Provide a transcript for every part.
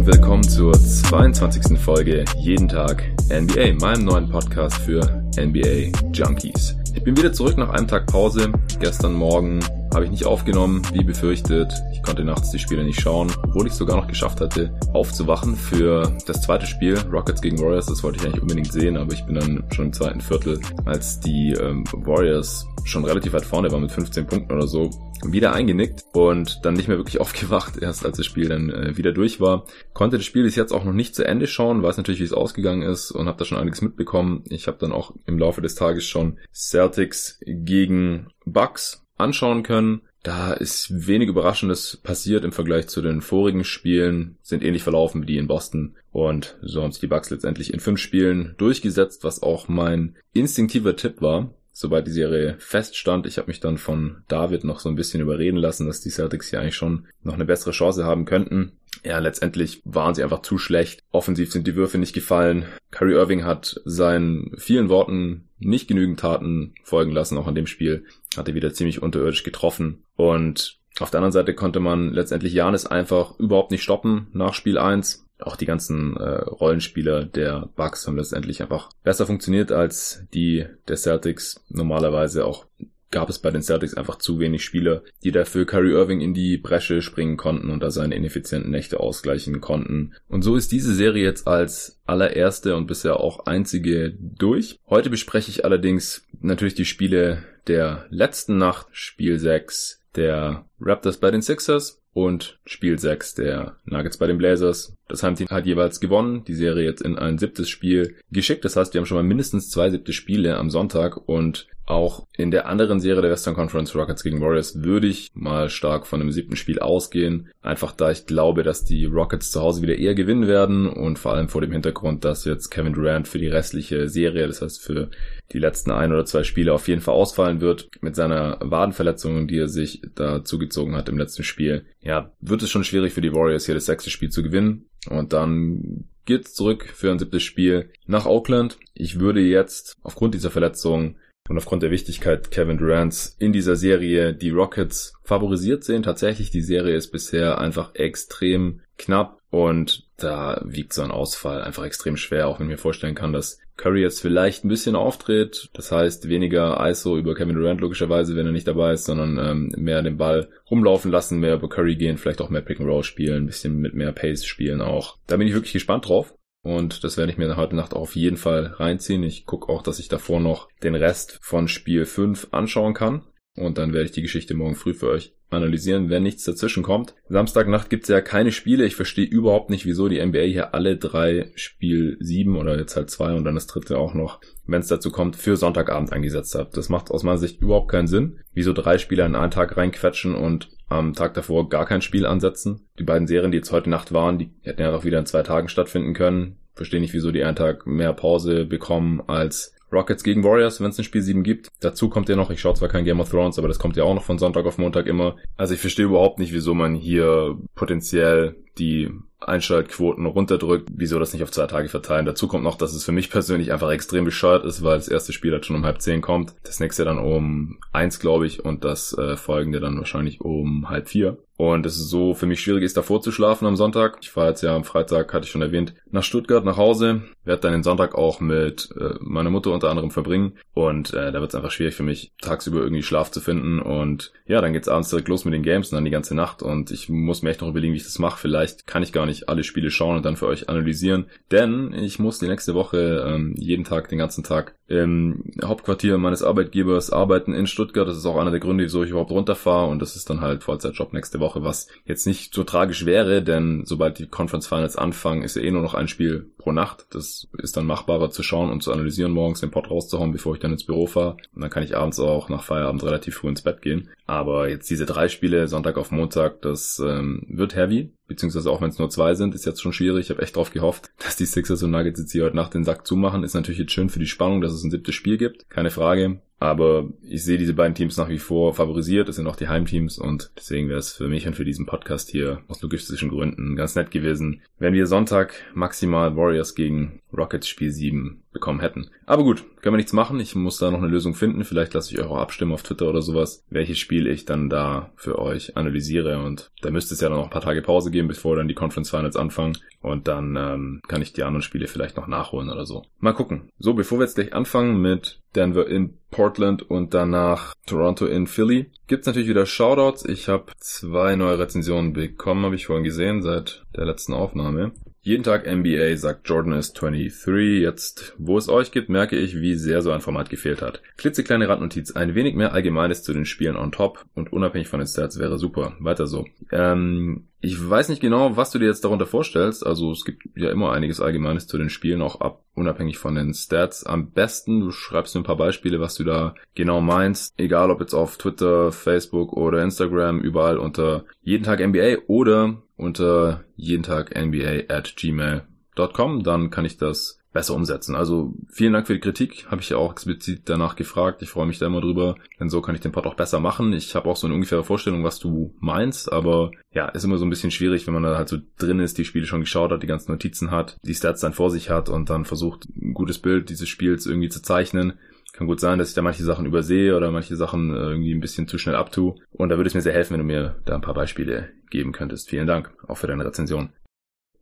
und willkommen zur 22. Folge Jeden Tag NBA, meinem neuen Podcast für NBA Junkies. Ich bin wieder zurück nach einem Tag Pause. Gestern Morgen habe ich nicht aufgenommen, wie befürchtet. Ich konnte nachts die Spiele nicht schauen, obwohl ich sogar noch geschafft hatte, aufzuwachen für das zweite Spiel, Rockets gegen Warriors. Das wollte ich eigentlich unbedingt sehen, aber ich bin dann schon im zweiten Viertel, als die ähm, Warriors schon relativ weit vorne waren mit 15 Punkten oder so, wieder eingenickt und dann nicht mehr wirklich aufgewacht, erst als das Spiel dann äh, wieder durch war. Konnte das Spiel bis jetzt auch noch nicht zu Ende schauen, weiß natürlich, wie es ausgegangen ist und habe da schon einiges mitbekommen. Ich habe dann auch im Laufe des Tages schon Celtics gegen Bucks anschauen können. Da ist wenig Überraschendes passiert im Vergleich zu den vorigen Spielen, sind ähnlich verlaufen wie die in Boston und so haben sich die Bucks letztendlich in fünf Spielen durchgesetzt, was auch mein instinktiver Tipp war sobald die Serie feststand. Ich habe mich dann von David noch so ein bisschen überreden lassen, dass die Celtics hier eigentlich schon noch eine bessere Chance haben könnten. Ja, letztendlich waren sie einfach zu schlecht. Offensiv sind die Würfe nicht gefallen. Kyrie Irving hat seinen vielen Worten nicht genügend Taten folgen lassen, auch an dem Spiel. Hat er wieder ziemlich unterirdisch getroffen. Und auf der anderen Seite konnte man letztendlich Janis einfach überhaupt nicht stoppen nach Spiel 1 auch die ganzen äh, Rollenspieler der Bucks haben letztendlich einfach besser funktioniert als die der Celtics. Normalerweise auch gab es bei den Celtics einfach zu wenig Spieler, die dafür Kyrie Irving in die Bresche springen konnten und da seine ineffizienten Nächte ausgleichen konnten. Und so ist diese Serie jetzt als allererste und bisher auch einzige durch. Heute bespreche ich allerdings natürlich die Spiele der letzten Nacht, Spiel 6 der Raptors bei den Sixers und Spiel 6 der Nuggets bei den Blazers. Das Heimteam hat jeweils gewonnen, die Serie jetzt in ein siebtes Spiel geschickt. Das heißt, wir haben schon mal mindestens zwei siebte Spiele am Sonntag und auch in der anderen Serie der Western Conference Rockets gegen Warriors würde ich mal stark von einem siebten Spiel ausgehen. Einfach da ich glaube, dass die Rockets zu Hause wieder eher gewinnen werden und vor allem vor dem Hintergrund, dass jetzt Kevin Durant für die restliche Serie, das heißt für die letzten ein oder zwei Spiele auf jeden Fall ausfallen wird mit seiner Wadenverletzung, die er sich da zugezogen hat im letzten Spiel. Ja, wird es schon schwierig für die Warriors hier das sechste Spiel zu gewinnen. Und dann geht's zurück für ein siebtes Spiel nach Oakland. Ich würde jetzt aufgrund dieser Verletzung und aufgrund der Wichtigkeit Kevin Durants in dieser Serie die Rockets favorisiert sehen. Tatsächlich, die Serie ist bisher einfach extrem knapp und da wiegt so ein Ausfall einfach extrem schwer, auch wenn ich mir vorstellen kann, dass Curry jetzt vielleicht ein bisschen auftritt. Das heißt, weniger ISO über Kevin Durant logischerweise, wenn er nicht dabei ist, sondern ähm, mehr den Ball rumlaufen lassen, mehr über Curry gehen, vielleicht auch mehr Pick and Roll spielen, ein bisschen mit mehr Pace spielen auch. Da bin ich wirklich gespannt drauf. Und das werde ich mir heute Nacht auf jeden Fall reinziehen. Ich gucke auch, dass ich davor noch den Rest von Spiel 5 anschauen kann. Und dann werde ich die Geschichte morgen früh für euch analysieren, wenn nichts dazwischen kommt. Samstagnacht gibt's ja keine Spiele. Ich verstehe überhaupt nicht, wieso die NBA hier alle drei Spiel 7 oder jetzt halt zwei und dann das dritte auch noch, wenn es dazu kommt, für Sonntagabend eingesetzt hat. Das macht aus meiner Sicht überhaupt keinen Sinn. Wieso drei Spieler in einen Tag reinquetschen und am Tag davor gar kein Spiel ansetzen. Die beiden Serien, die jetzt heute Nacht waren, die hätten ja auch wieder in zwei Tagen stattfinden können. Verstehe nicht, wieso die einen Tag mehr Pause bekommen als Rockets gegen Warriors, wenn es ein Spiel 7 gibt. Dazu kommt ja noch, ich schaue zwar kein Game of Thrones, aber das kommt ja auch noch von Sonntag auf Montag immer. Also ich verstehe überhaupt nicht, wieso man hier potenziell die Einschaltquoten runterdrückt, wieso das nicht auf zwei Tage verteilen. Dazu kommt noch, dass es für mich persönlich einfach extrem bescheuert ist, weil das erste Spiel halt schon um halb zehn kommt, das nächste dann um eins, glaube ich, und das äh, folgende dann wahrscheinlich um halb vier. Und es ist so für mich schwierig ist, davor zu schlafen am Sonntag. Ich fahre jetzt ja am Freitag, hatte ich schon erwähnt, nach Stuttgart nach Hause. Werde dann den Sonntag auch mit äh, meiner Mutter unter anderem verbringen. Und äh, da wird es einfach schwierig für mich, tagsüber irgendwie Schlaf zu finden. Und ja, dann geht's abends direkt los mit den Games und dann die ganze Nacht. Und ich muss mir echt noch überlegen, wie ich das mache. Vielleicht kann ich gar nicht alle Spiele schauen und dann für euch analysieren. Denn ich muss die nächste Woche ähm, jeden Tag, den ganzen Tag im Hauptquartier meines Arbeitgebers arbeiten in Stuttgart. Das ist auch einer der Gründe, wieso ich überhaupt runterfahre. Und das ist dann halt Vollzeitjob nächste Woche was jetzt nicht so tragisch wäre, denn sobald die Conference Finals anfangen, ist ja eh nur noch ein Spiel pro Nacht. Das ist dann machbarer zu schauen und zu analysieren, morgens den Pod rauszuhauen, bevor ich dann ins Büro fahre. Und dann kann ich abends auch nach Feierabend relativ früh ins Bett gehen. Aber jetzt diese drei Spiele, Sonntag auf Montag, das ähm, wird heavy. Beziehungsweise auch wenn es nur zwei sind, ist jetzt schon schwierig. Ich habe echt drauf gehofft, dass die Sixers und Nuggets jetzt hier heute Nacht den Sack zumachen. Ist natürlich jetzt schön für die Spannung, dass es ein siebtes Spiel gibt. Keine Frage. Aber ich sehe diese beiden Teams nach wie vor favorisiert. Es sind auch die Heimteams und deswegen wäre es für mich und für diesen Podcast hier aus logistischen Gründen ganz nett gewesen, wenn wir Sonntag maximal Warriors gegen Rockets Spiel 7 bekommen hätten. Aber gut, können wir nichts machen. Ich muss da noch eine Lösung finden. Vielleicht lasse ich euch auch abstimmen auf Twitter oder sowas, welches Spiel ich dann da für euch analysiere. Und da müsste es ja dann noch ein paar Tage Pause geben, bevor dann die Conference Finals anfangen. Und dann ähm, kann ich die anderen Spiele vielleicht noch nachholen oder so. Mal gucken. So, bevor wir jetzt gleich anfangen mit Denver in Portland und danach Toronto in Philly. Gibt's natürlich wieder Shoutouts. Ich habe zwei neue Rezensionen bekommen, habe ich vorhin gesehen, seit der letzten Aufnahme. Jeden Tag NBA sagt Jordan ist 23. Jetzt, wo es euch gibt, merke ich, wie sehr so ein Format gefehlt hat. Klitzekleine Randnotiz. Ein wenig mehr Allgemeines zu den Spielen on top und unabhängig von den Stats wäre super. Weiter so. Ähm, ich weiß nicht genau, was du dir jetzt darunter vorstellst. Also es gibt ja immer einiges Allgemeines zu den Spielen, auch ab, unabhängig von den Stats. Am besten, du schreibst mir ein paar Beispiele, was du da genau meinst. Egal ob jetzt auf Twitter, Facebook oder Instagram, überall unter jeden Tag NBA oder unter jeden Tag NBA at gmail.com. Dann kann ich das besser umsetzen. Also vielen Dank für die Kritik, habe ich ja auch explizit danach gefragt. Ich freue mich da immer drüber, denn so kann ich den Pod auch besser machen. Ich habe auch so eine ungefähre Vorstellung, was du meinst, aber ja, ist immer so ein bisschen schwierig, wenn man da halt so drin ist, die Spiele schon geschaut hat, die ganzen Notizen hat, die Stats dann vor sich hat und dann versucht, ein gutes Bild dieses Spiels irgendwie zu zeichnen. Kann gut sein, dass ich da manche Sachen übersehe oder manche Sachen äh, irgendwie ein bisschen zu schnell abtue. Und da würde es mir sehr helfen, wenn du mir da ein paar Beispiele geben könntest. Vielen Dank auch für deine Rezension.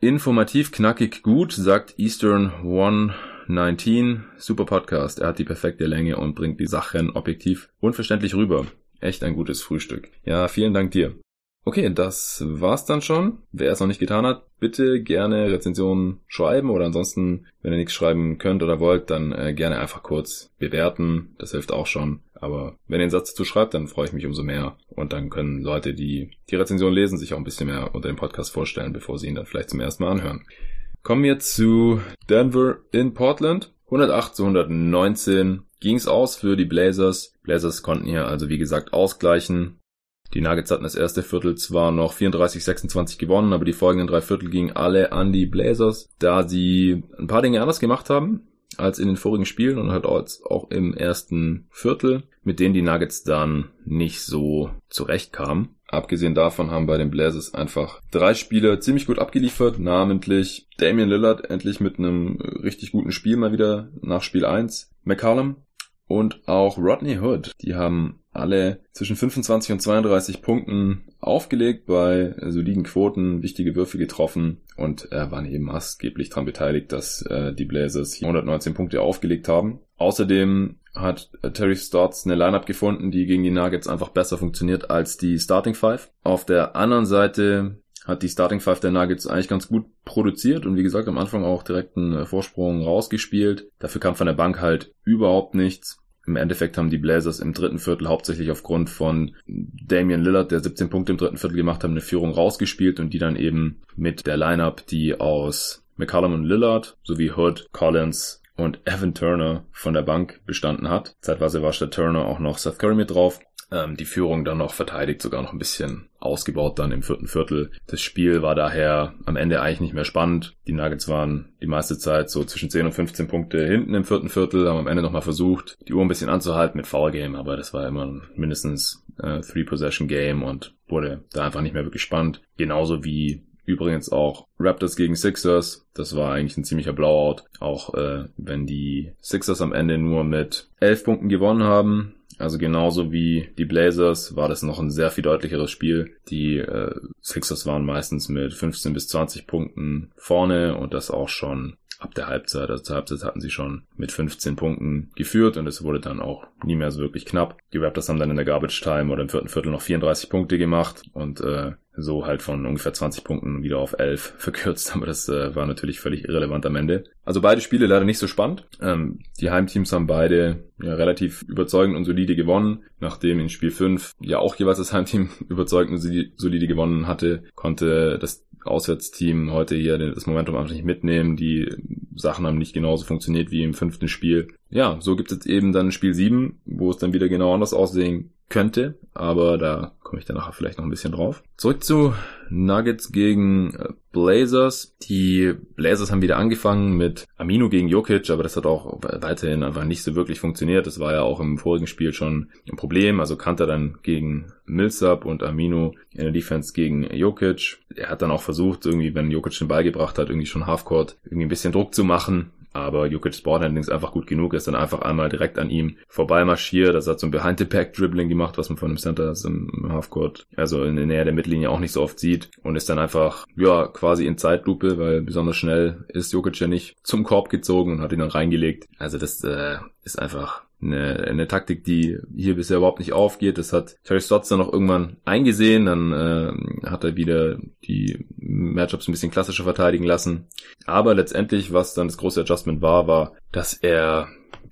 Informativ, knackig, gut, sagt Eastern 119. Super Podcast. Er hat die perfekte Länge und bringt die Sachen objektiv unverständlich rüber. Echt ein gutes Frühstück. Ja, vielen Dank dir. Okay, das war's dann schon. Wer es noch nicht getan hat, bitte gerne Rezensionen schreiben oder ansonsten, wenn ihr nichts schreiben könnt oder wollt, dann äh, gerne einfach kurz bewerten. Das hilft auch schon. Aber wenn ihr einen Satz dazu schreibt, dann freue ich mich umso mehr. Und dann können Leute, die die Rezension lesen, sich auch ein bisschen mehr unter dem Podcast vorstellen, bevor sie ihn dann vielleicht zum ersten Mal anhören. Kommen wir zu Denver in Portland. 108 zu 119 ging's aus für die Blazers. Blazers konnten hier also wie gesagt ausgleichen. Die Nuggets hatten das erste Viertel zwar noch 34-26 gewonnen, aber die folgenden drei Viertel gingen alle an die Blazers, da sie ein paar Dinge anders gemacht haben als in den vorigen Spielen und halt auch im ersten Viertel, mit denen die Nuggets dann nicht so zurechtkamen. Abgesehen davon haben bei den Blazers einfach drei Spieler ziemlich gut abgeliefert, namentlich Damian Lillard endlich mit einem richtig guten Spiel mal wieder nach Spiel 1, McCallum und auch Rodney Hood. Die haben alle zwischen 25 und 32 Punkten aufgelegt bei soliden Quoten, wichtige Würfe getroffen und äh, waren eben maßgeblich daran beteiligt, dass äh, die Blazers 119 Punkte aufgelegt haben. Außerdem hat äh, Terry Stotts eine Lineup gefunden, die gegen die Nuggets einfach besser funktioniert als die Starting Five. Auf der anderen Seite hat die Starting Five der Nuggets eigentlich ganz gut produziert und wie gesagt am Anfang auch direkt einen äh, Vorsprung rausgespielt. Dafür kam von der Bank halt überhaupt nichts. Im Endeffekt haben die Blazers im dritten Viertel hauptsächlich aufgrund von Damian Lillard, der 17 Punkte im dritten Viertel gemacht hat, eine Führung rausgespielt und die dann eben mit der Lineup, die aus McCallum und Lillard sowie Hood, Collins und Evan Turner von der Bank bestanden hat. Zeitweise war statt Turner auch noch Seth Curry mit drauf ähm, die Führung dann noch verteidigt, sogar noch ein bisschen ausgebaut dann im vierten Viertel. Das Spiel war daher am Ende eigentlich nicht mehr spannend. Die Nuggets waren die meiste Zeit so zwischen 10 und 15 Punkte hinten im vierten Viertel, haben am Ende nochmal versucht, die Uhr ein bisschen anzuhalten mit Foul Game, aber das war immer mindestens äh, Three-Possession-Game und wurde da einfach nicht mehr wirklich spannend. Genauso wie Übrigens auch Raptors gegen Sixers. Das war eigentlich ein ziemlicher Blowout. Auch äh, wenn die Sixers am Ende nur mit 11 Punkten gewonnen haben, also genauso wie die Blazers war das noch ein sehr viel deutlicheres Spiel. Die äh, Sixers waren meistens mit 15 bis 20 Punkten vorne und das auch schon ab der Halbzeit. Also zur Halbzeit hatten sie schon mit 15 Punkten geführt und es wurde dann auch nie mehr so wirklich knapp. Die Raptors haben dann in der Garbage Time oder im vierten Viertel noch 34 Punkte gemacht und äh, so halt von ungefähr 20 Punkten wieder auf 11 verkürzt, aber das äh, war natürlich völlig irrelevant am Ende. Also beide Spiele leider nicht so spannend. Ähm, die Heimteams haben beide ja relativ überzeugend und solide gewonnen. Nachdem in Spiel 5 ja auch jeweils das Heimteam überzeugend und solide gewonnen hatte, konnte das Auswärtsteam heute hier das Momentum einfach nicht mitnehmen. Die Sachen haben nicht genauso funktioniert wie im fünften Spiel. Ja, so gibt es eben dann Spiel 7, wo es dann wieder genau anders aussehen könnte, aber da komme ich danach vielleicht noch ein bisschen drauf. Zurück zu Nuggets gegen äh, Blazers. Die Blazers haben wieder angefangen mit Amino gegen Jokic, aber das hat auch weiterhin einfach nicht so wirklich funktioniert. Das war ja auch im vorigen Spiel schon ein Problem. Also Kanter dann gegen Millsap und Amino in der Defense gegen Jokic. Er hat dann auch versucht, irgendwie, wenn Jokic den Ball gebracht hat, irgendwie schon Halfcourt irgendwie ein bisschen Druck zu machen. Aber Jokic's ist einfach gut genug, ist dann einfach einmal direkt an ihm vorbei marschiert. Das hat so ein Behind-the-Pack-Dribbling gemacht, was man von einem Center im Halfcourt, also in der Nähe der Mittellinie auch nicht so oft sieht. Und ist dann einfach, ja, quasi in Zeitlupe, weil besonders schnell ist Jokic ja nicht zum Korb gezogen und hat ihn dann reingelegt. Also das äh, ist einfach eine, eine Taktik, die hier bisher überhaupt nicht aufgeht. Das hat Terry Stotts dann noch irgendwann eingesehen. Dann äh, hat er wieder die Matchups ein bisschen klassischer verteidigen lassen. Aber letztendlich, was dann das große Adjustment war, war, dass er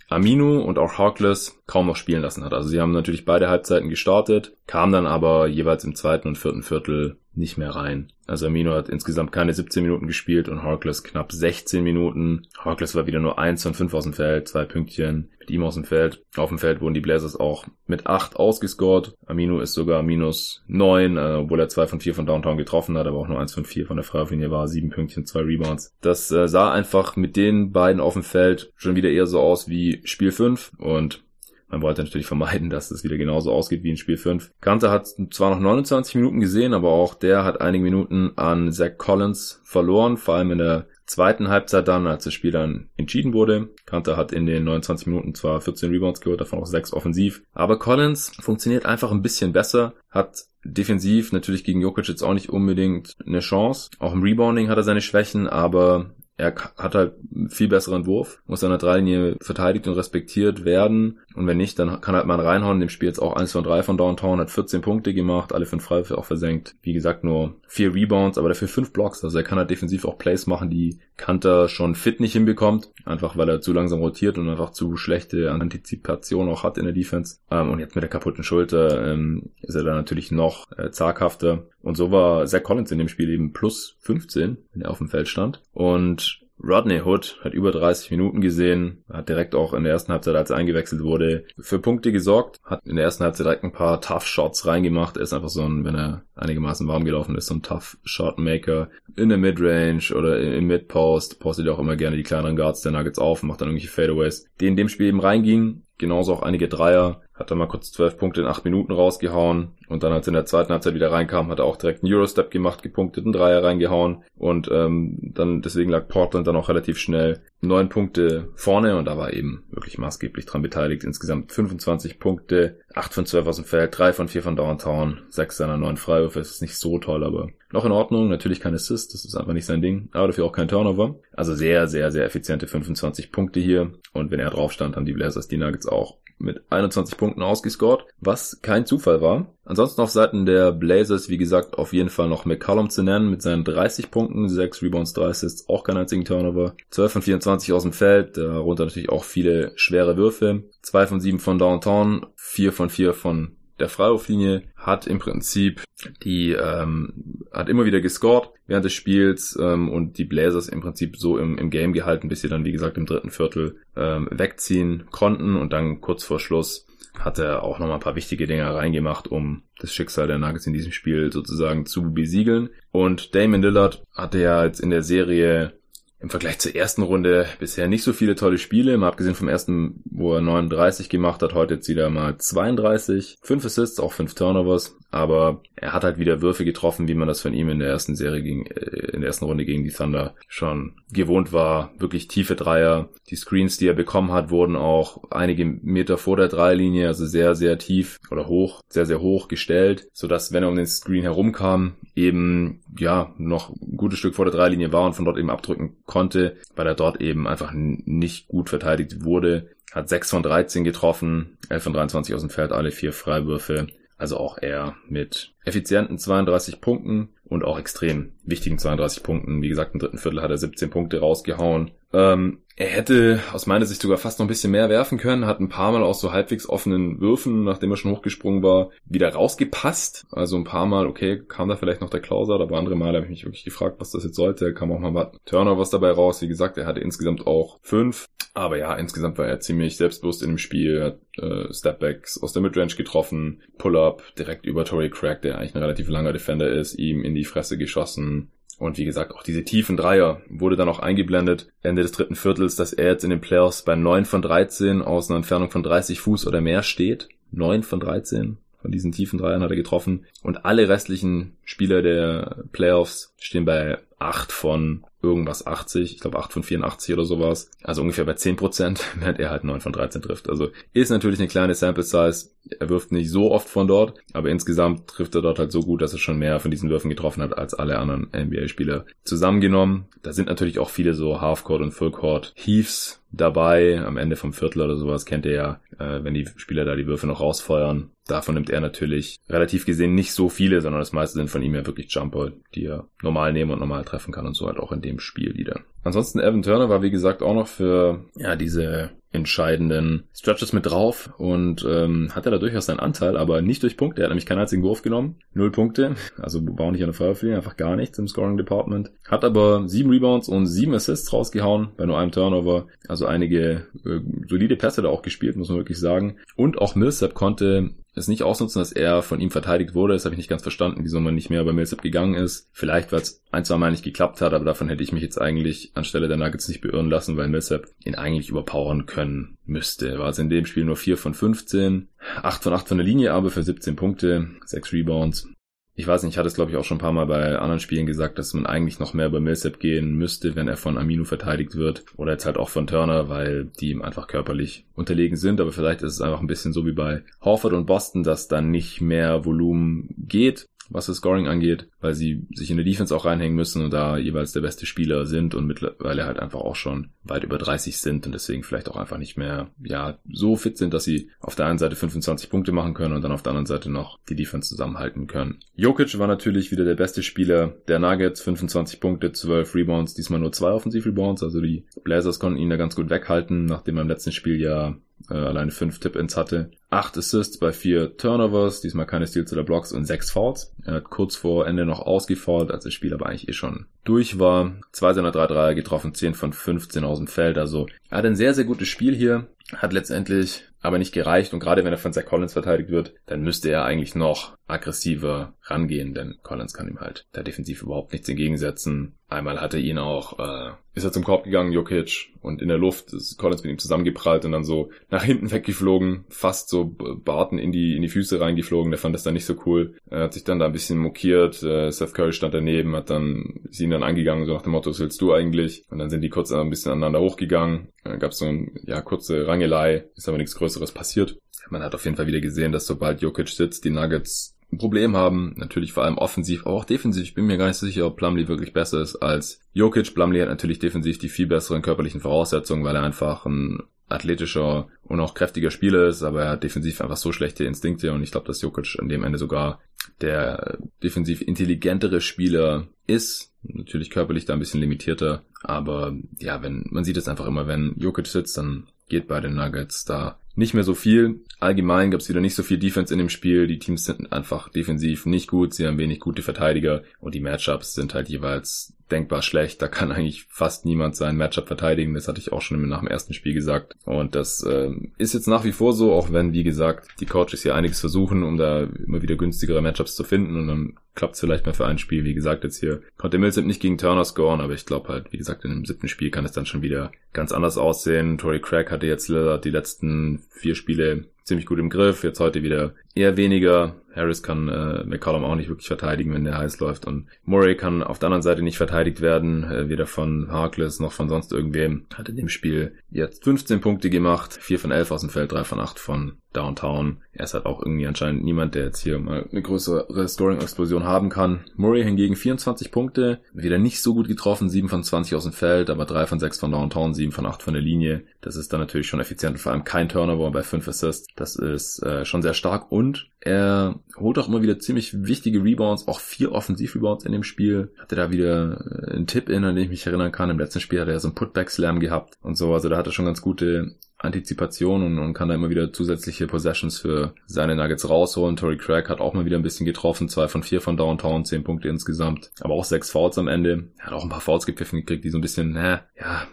Aminu und auch Harkless kaum noch spielen lassen hat. Also sie haben natürlich beide Halbzeiten gestartet, kam dann aber jeweils im zweiten und vierten Viertel nicht mehr rein. Also Amino hat insgesamt keine 17 Minuten gespielt und Harkless knapp 16 Minuten. Harkless war wieder nur eins von fünf aus dem Feld, zwei Pünktchen mit ihm aus dem Feld. Auf dem Feld wurden die Blazers auch mit acht ausgescored. Amino ist sogar minus neun, äh, obwohl er zwei von vier von Downtown getroffen hat, aber auch nur eins von vier von der Freiwurflinie war, sieben Pünktchen, zwei Rebounds. Das äh, sah einfach mit den beiden auf dem Feld schon wieder eher so aus wie Spiel 5 und man wollte natürlich vermeiden, dass es wieder genauso ausgeht wie in Spiel 5. Kante hat zwar noch 29 Minuten gesehen, aber auch der hat einige Minuten an Zach Collins verloren, vor allem in der zweiten Halbzeit dann, als das Spiel dann entschieden wurde. Kante hat in den 29 Minuten zwar 14 Rebounds geholt, davon auch 6 offensiv, aber Collins funktioniert einfach ein bisschen besser, hat defensiv natürlich gegen Jokic jetzt auch nicht unbedingt eine Chance. Auch im Rebounding hat er seine Schwächen, aber er hat halt viel besseren Wurf, muss an der Dreilinie verteidigt und respektiert werden. Und wenn nicht, dann kann halt mal reinhauen. Dem Spiel jetzt auch eins von drei von Downtown, hat 14 Punkte gemacht, alle fünf Freiwürfe auch versenkt. Wie gesagt, nur vier Rebounds, aber dafür fünf Blocks. Also er kann halt defensiv auch Plays machen, die Kanter schon fit nicht hinbekommt. Einfach weil er zu langsam rotiert und einfach zu schlechte Antizipation auch hat in der Defense. Ähm, und jetzt mit der kaputten Schulter ähm, ist er dann natürlich noch äh, zaghafter. Und so war Zach Collins in dem Spiel eben plus 15, wenn er auf dem Feld stand. Und Rodney Hood hat über 30 Minuten gesehen, hat direkt auch in der ersten Halbzeit, als er eingewechselt wurde, für Punkte gesorgt, hat in der ersten Halbzeit direkt ein paar Tough Shots reingemacht. Er ist einfach so ein, wenn er einigermaßen warm gelaufen ist, so ein Tough Shot Maker in der Midrange oder im Mid-Post, postet ja auch immer gerne die kleineren Guards der Nuggets auf macht dann irgendwelche Fadeaways, die in dem Spiel eben reingingen. Genauso auch einige Dreier. Hat dann mal kurz zwölf Punkte in acht Minuten rausgehauen. Und dann, als er in der zweiten Halbzeit wieder reinkam, hat er auch direkt einen Eurostep gemacht, gepunktet, einen Dreier reingehauen. Und ähm, dann, deswegen lag Portland dann auch relativ schnell neun Punkte vorne. Und da war eben wirklich maßgeblich dran beteiligt. Insgesamt 25 Punkte, acht von zwölf aus dem Feld, drei von vier von Downtown, sechs seiner neun Freiwürfe. Das ist nicht so toll, aber noch in Ordnung. Natürlich kein Assist, das ist einfach nicht sein Ding. Aber dafür auch kein Turnover. Also sehr, sehr, sehr effiziente 25 Punkte hier. Und wenn er drauf stand, haben die Blazers die Nuggets auch mit 21 Punkten ausgescored, was kein Zufall war. Ansonsten auf Seiten der Blazers, wie gesagt, auf jeden Fall noch McCollum zu nennen mit seinen 30 Punkten, 6 Rebounds, 3 Assists, auch kein einzigen Turnover. 12 von 24 aus dem Feld, darunter natürlich auch viele schwere Würfe. 2 von 7 von Downtown, 4 von 4 von der Freiwurflinie hat im Prinzip die ähm, hat immer wieder gescored während des Spiels ähm, und die Blazers im Prinzip so im, im Game gehalten, bis sie dann wie gesagt im dritten Viertel ähm, wegziehen konnten und dann kurz vor Schluss hat er auch nochmal ein paar wichtige Dinge reingemacht, um das Schicksal der Nuggets in diesem Spiel sozusagen zu besiegeln. Und Damon Lillard hatte ja jetzt in der Serie im Vergleich zur ersten Runde bisher nicht so viele tolle Spiele. Mal abgesehen vom ersten, wo er 39 gemacht hat, heute jetzt wieder mal 32. Fünf Assists, auch fünf Turnovers aber er hat halt wieder Würfe getroffen, wie man das von ihm in der ersten Serie gegen, äh, in der ersten Runde gegen die Thunder schon gewohnt war. Wirklich tiefe Dreier. Die Screens, die er bekommen hat, wurden auch einige Meter vor der Dreilinie, also sehr, sehr tief oder hoch, sehr, sehr hoch gestellt, sodass, wenn er um den Screen herumkam, eben, ja, noch ein gutes Stück vor der Dreilinie war und von dort eben abdrücken konnte, weil er dort eben einfach nicht gut verteidigt wurde. Hat 6 von 13 getroffen, 11 von 23 aus dem Feld, alle vier Freiwürfe. Also auch er mit effizienten 32 Punkten und auch extrem wichtigen 32 Punkten. Wie gesagt, im dritten Viertel hat er 17 Punkte rausgehauen. Ähm, er hätte aus meiner Sicht sogar fast noch ein bisschen mehr werfen können, hat ein paar Mal aus so halbwegs offenen Würfen, nachdem er schon hochgesprungen war, wieder rausgepasst. Also ein paar Mal, okay, kam da vielleicht noch der Klauser, aber andere Mal habe ich mich wirklich gefragt, was das jetzt sollte. Kam auch mal Turner was dabei raus. Wie gesagt, er hatte insgesamt auch fünf. Aber ja, insgesamt war er ziemlich selbstbewusst in dem Spiel, hat äh, Stepbacks aus der Midrange getroffen, Pull-up direkt über Tory Craig, der eigentlich ein relativ langer Defender ist, ihm in die Fresse geschossen. Und wie gesagt, auch diese tiefen Dreier wurde dann auch eingeblendet Ende des dritten Viertels, dass er jetzt in den Playoffs bei 9 von 13 aus einer Entfernung von 30 Fuß oder mehr steht. 9 von 13 von diesen tiefen Dreiern hat er getroffen. Und alle restlichen Spieler der Playoffs stehen bei 8 von irgendwas 80, ich glaube 8 von 84 oder sowas. Also ungefähr bei 10 Prozent, während er halt 9 von 13 trifft. Also ist natürlich eine kleine Sample Size. Er wirft nicht so oft von dort, aber insgesamt trifft er dort halt so gut, dass er schon mehr von diesen Würfen getroffen hat als alle anderen NBA-Spieler zusammengenommen. Da sind natürlich auch viele so Halfcourt und Fullcourt Heaves dabei. Am Ende vom Viertel oder sowas kennt ihr ja, äh, wenn die Spieler da die Würfe noch rausfeuern. Davon nimmt er natürlich relativ gesehen nicht so viele, sondern das meiste sind von ihm ja wirklich Jumper, die er normal nehmen und normal treffen kann und so halt auch in dem Spiel wieder. Ansonsten Evan Turner war wie gesagt auch noch für ja diese entscheidenden Stretches mit drauf und ähm, hatte da durchaus seinen Anteil, aber nicht durch Punkte. Er hat nämlich keinen einzigen Wurf genommen. Null Punkte. Also war nicht an der Feuerfliege, einfach gar nichts im Scoring Department. Hat aber sieben Rebounds und sieben Assists rausgehauen bei nur einem Turnover. Also einige äh, solide Pässe da auch gespielt, muss man wirklich sagen. Und auch Millsap konnte es nicht ausnutzen, dass er von ihm verteidigt wurde. Das habe ich nicht ganz verstanden, wieso man nicht mehr bei Millsap gegangen ist. Vielleicht, weil es ein, zwei Mal nicht geklappt hat, aber davon hätte ich mich jetzt eigentlich anstelle der Nuggets nicht beirren lassen, weil Millsap ihn eigentlich überpowern können müsste. War also in dem Spiel nur 4 von 15, 8 von 8 von der Linie, aber für 17 Punkte, 6 Rebounds ich weiß nicht, ich hatte es glaube ich auch schon ein paar Mal bei anderen Spielen gesagt, dass man eigentlich noch mehr bei Millsap gehen müsste, wenn er von Amino verteidigt wird. Oder jetzt halt auch von Turner, weil die ihm einfach körperlich unterlegen sind. Aber vielleicht ist es einfach ein bisschen so wie bei Horford und Boston, dass dann nicht mehr Volumen geht was das Scoring angeht, weil sie sich in der Defense auch reinhängen müssen und da jeweils der beste Spieler sind und mittlerweile halt einfach auch schon weit über 30 sind und deswegen vielleicht auch einfach nicht mehr, ja, so fit sind, dass sie auf der einen Seite 25 Punkte machen können und dann auf der anderen Seite noch die Defense zusammenhalten können. Jokic war natürlich wieder der beste Spieler der Nuggets, 25 Punkte, 12 Rebounds, diesmal nur zwei Offensiv-Rebounds, also die Blazers konnten ihn da ganz gut weghalten, nachdem er im letzten Spiel ja äh, alleine fünf Tip-Ins hatte. Acht Assists bei vier Turnovers, diesmal keine Steals oder Blocks und sechs Fouls. Er hat kurz vor Ende noch ausgefault, als das Spiel aber eigentlich eh schon durch war. Zwei seiner drei Dreier getroffen, 10 von 15 aus dem Feld. Also er hat ein sehr, sehr gutes Spiel hier. Hat letztendlich aber nicht gereicht und gerade wenn er von Zach Collins verteidigt wird, dann müsste er eigentlich noch aggressiver rangehen, denn Collins kann ihm halt da defensiv überhaupt nichts entgegensetzen. Einmal hat er ihn auch, äh, ist er zum Korb gegangen, Jokic, und in der Luft ist Collins mit ihm zusammengeprallt und dann so nach hinten weggeflogen, fast so Barton in die, in die Füße reingeflogen, der fand das dann nicht so cool. Er hat sich dann da ein bisschen mokiert, äh, Seth Curry stand daneben, hat dann, sie ihn dann angegangen, so nach dem Motto, was willst du eigentlich? Und dann sind die kurz ein bisschen aneinander hochgegangen, äh, gab so ein, ja, kurze Rangelei, ist aber nichts Größeres passiert. Man hat auf jeden Fall wieder gesehen, dass sobald Jokic sitzt, die Nuggets ein Problem haben. Natürlich vor allem offensiv, aber auch defensiv. Ich bin mir gar nicht sicher, ob Plumlee wirklich besser ist als Jokic. Plumlee hat natürlich defensiv die viel besseren körperlichen Voraussetzungen, weil er einfach ein athletischer und auch kräftiger Spieler ist, aber er hat defensiv einfach so schlechte Instinkte und ich glaube, dass Jokic an dem Ende sogar der defensiv intelligentere Spieler ist. Natürlich körperlich da ein bisschen limitierter, aber ja, wenn man sieht es einfach immer, wenn Jokic sitzt, dann geht bei den Nuggets da nicht mehr so viel. Allgemein gab es wieder nicht so viel Defense in dem Spiel. Die Teams sind einfach defensiv nicht gut. Sie haben wenig gute Verteidiger und die Matchups sind halt jeweils denkbar schlecht. Da kann eigentlich fast niemand sein Matchup verteidigen. Das hatte ich auch schon nach dem ersten Spiel gesagt. Und das äh, ist jetzt nach wie vor so, auch wenn, wie gesagt, die Coaches hier einiges versuchen, um da immer wieder günstigere Matchups zu finden. Und dann klappt es vielleicht mal für ein Spiel. Wie gesagt, jetzt hier konnte Millsap nicht gegen Turner scoren, aber ich glaube halt, wie gesagt, in dem siebten Spiel kann es dann schon wieder ganz anders aussehen. Tory Craig hatte jetzt die letzten vier Spiele ziemlich gut im Griff. Jetzt heute wieder eher weniger. Harris kann äh, McCollum auch nicht wirklich verteidigen, wenn der heiß läuft. Und Murray kann auf der anderen Seite nicht verteidigt werden, äh, weder von Harkless noch von sonst irgendwem. Hat in dem Spiel jetzt 15 Punkte gemacht, 4 von 11 aus dem Feld, 3 von 8 von Downtown. Er ist halt auch irgendwie anscheinend niemand, der jetzt hier mal eine größere Scoring-Explosion haben kann. Murray hingegen 24 Punkte, wieder nicht so gut getroffen, 7 von 20 aus dem Feld, aber 3 von 6 von Downtown, 7 von 8 von der Linie. Das ist dann natürlich schon effizient und vor allem kein Turnover bei 5 Assists. Das ist äh, schon sehr stark und er holt auch immer wieder ziemlich wichtige Rebounds, auch vier Offensiv-Rebounds in dem Spiel. Hatte da wieder äh, einen Tipp in, an den ich mich erinnern kann. Im letzten Spiel hat er so einen Putback-Slam gehabt und so. Also da hat er schon ganz gute Antizipation und, und kann da immer wieder zusätzliche Possessions für seine Nuggets rausholen. Tory Craig hat auch mal wieder ein bisschen getroffen, zwei von vier von Downtown, zehn Punkte insgesamt, aber auch sechs Fouls am Ende. Er hat auch ein paar Fouls gepfiffen gekriegt, die so ein bisschen, na, ja,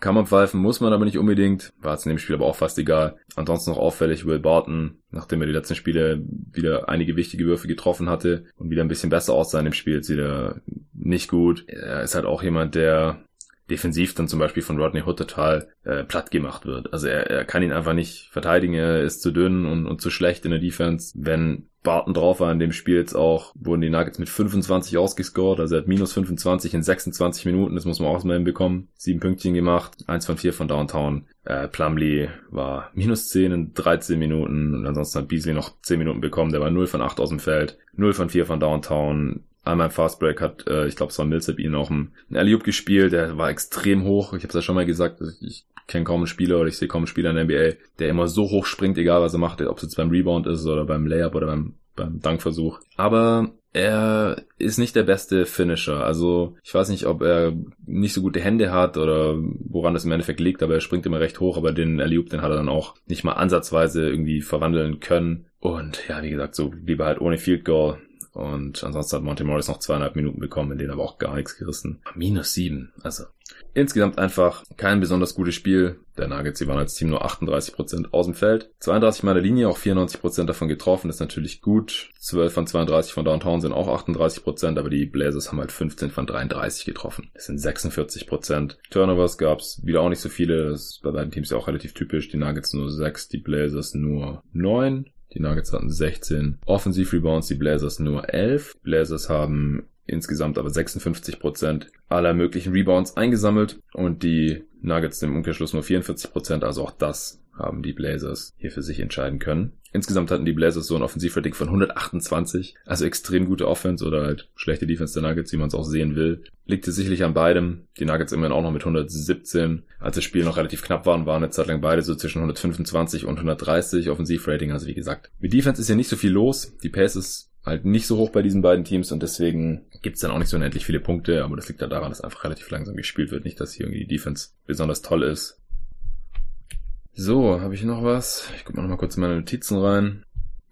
kann man pfeifen, muss man aber nicht unbedingt. War jetzt in dem Spiel aber auch fast egal. Ansonsten noch auffällig Will Barton, nachdem er die letzten Spiele wieder einige wichtige Würfe getroffen hatte und wieder ein bisschen besser aussah in dem Spiel, jetzt wieder nicht gut. Er ist halt auch jemand, der defensiv dann zum Beispiel von Rodney Hood total äh, platt gemacht wird. Also er, er kann ihn einfach nicht verteidigen, er ist zu dünn und, und zu schlecht in der Defense. Wenn Barton drauf war in dem Spiel jetzt auch, wurden die Nuggets mit 25 ausgescored, also er hat minus 25 in 26 Minuten, das muss man auch mal hinbekommen. Sieben Pünktchen gemacht, eins von vier von Downtown. Äh, Plumlee war minus 10 in 13 Minuten und ansonsten hat Beasley noch 10 Minuten bekommen, der war 0 von 8 aus dem Feld, 0 von 4 von Downtown, einmal im Fastbreak hat, äh, ich glaube, es war Millsap ihn auch einen alley gespielt, der war extrem hoch. Ich habe es ja schon mal gesagt, ich kenne kaum einen Spieler oder ich sehe kaum einen Spieler in der NBA, der immer so hoch springt, egal was er macht, ob es jetzt beim Rebound ist oder beim Layup oder beim, beim Dankversuch. Aber er ist nicht der beste Finisher. Also ich weiß nicht, ob er nicht so gute Hände hat oder woran das im Endeffekt liegt, aber er springt immer recht hoch, aber den alley den hat er dann auch nicht mal ansatzweise irgendwie verwandeln können. Und ja, wie gesagt, so lieber halt ohne Field Goal und ansonsten hat Monty Morris noch zweieinhalb Minuten bekommen, in denen aber auch gar nichts gerissen. Minus sieben. Also insgesamt einfach kein besonders gutes Spiel. Der Nuggets, sie waren als Team nur 38% aus dem Feld. 32 mal der Linie, auch 94% davon getroffen, ist natürlich gut. 12 von 32 von Downtown sind auch 38%, aber die Blazers haben halt 15 von 33 getroffen. Das sind 46%. Turnovers gab's wieder auch nicht so viele. Das ist bei beiden Teams ja auch relativ typisch. Die Nuggets nur 6, die Blazers nur 9. Die Nuggets hatten 16 Offensiv-Rebounds, die Blazers nur 11. Die Blazers haben insgesamt aber 56 Prozent aller möglichen Rebounds eingesammelt und die Nuggets im Umkehrschluss nur 44%, Prozent, also auch das haben die Blazers hier für sich entscheiden können. Insgesamt hatten die Blazers so ein Offensivrating von 128, also extrem gute Offense oder halt schlechte Defense der Nuggets, wie man es auch sehen will. Liegt es sicherlich an beidem. Die Nuggets immerhin auch noch mit 117. Als das Spiel noch relativ knapp waren, waren eine Zeit lang beide so zwischen 125 und 130 Offensivrating. Also wie gesagt, mit Defense ist ja nicht so viel los. Die Pace ist halt nicht so hoch bei diesen beiden Teams und deswegen gibt's dann auch nicht so unendlich viele Punkte, aber das liegt halt daran, dass einfach relativ langsam gespielt wird. Nicht, dass hier irgendwie die Defense besonders toll ist. So, habe ich noch was? Ich gucke mal noch mal kurz in meine Notizen rein.